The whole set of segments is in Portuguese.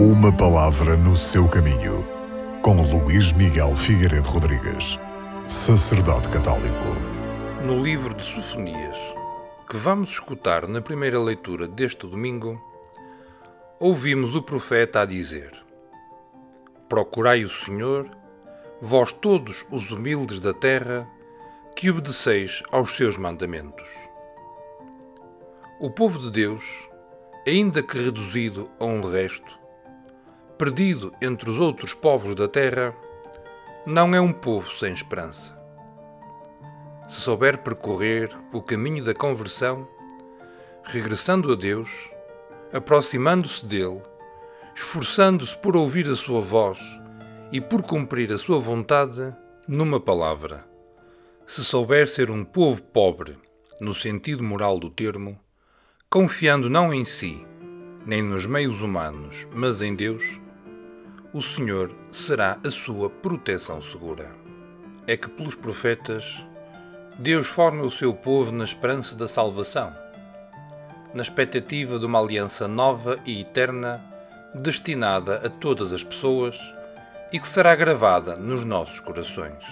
Uma palavra no seu caminho, com Luís Miguel Figueiredo Rodrigues, sacerdote católico. No livro de Sofonias, que vamos escutar na primeira leitura deste domingo, ouvimos o profeta a dizer: Procurai o Senhor, vós todos os humildes da terra, que obedeceis aos seus mandamentos. O povo de Deus, ainda que reduzido a um resto, perdido entre os outros povos da terra, não é um povo sem esperança. Se souber percorrer o caminho da conversão, regressando a Deus, aproximando-se dele, esforçando-se por ouvir a sua voz e por cumprir a sua vontade, numa palavra, se souber ser um povo pobre, no sentido moral do termo, confiando não em si, nem nos meios humanos, mas em Deus, o Senhor será a sua proteção segura. É que pelos profetas, Deus forma o seu povo na esperança da salvação, na expectativa de uma aliança nova e eterna, destinada a todas as pessoas e que será gravada nos nossos corações.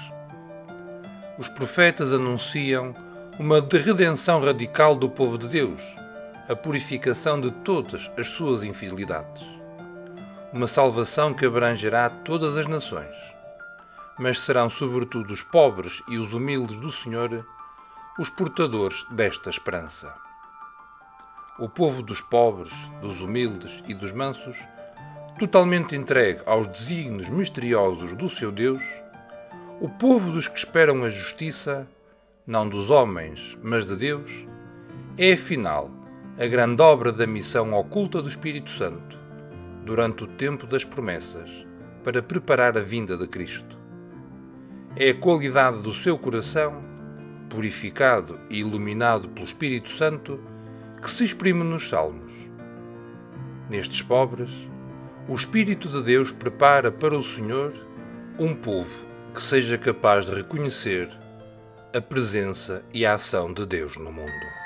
Os profetas anunciam uma redenção radical do povo de Deus a purificação de todas as suas infidelidades. Uma salvação que abrangerá todas as nações. Mas serão sobretudo os pobres e os humildes do Senhor os portadores desta esperança. O povo dos pobres, dos humildes e dos mansos, totalmente entregue aos desígnios misteriosos do seu Deus, o povo dos que esperam a justiça, não dos homens, mas de Deus, é afinal a grande obra da missão oculta do Espírito Santo, durante o tempo das promessas, para preparar a vinda de Cristo. É a qualidade do seu coração, purificado e iluminado pelo Espírito Santo, que se exprime nos Salmos. Nestes pobres, o Espírito de Deus prepara para o Senhor um povo que seja capaz de reconhecer a presença e a ação de Deus no mundo.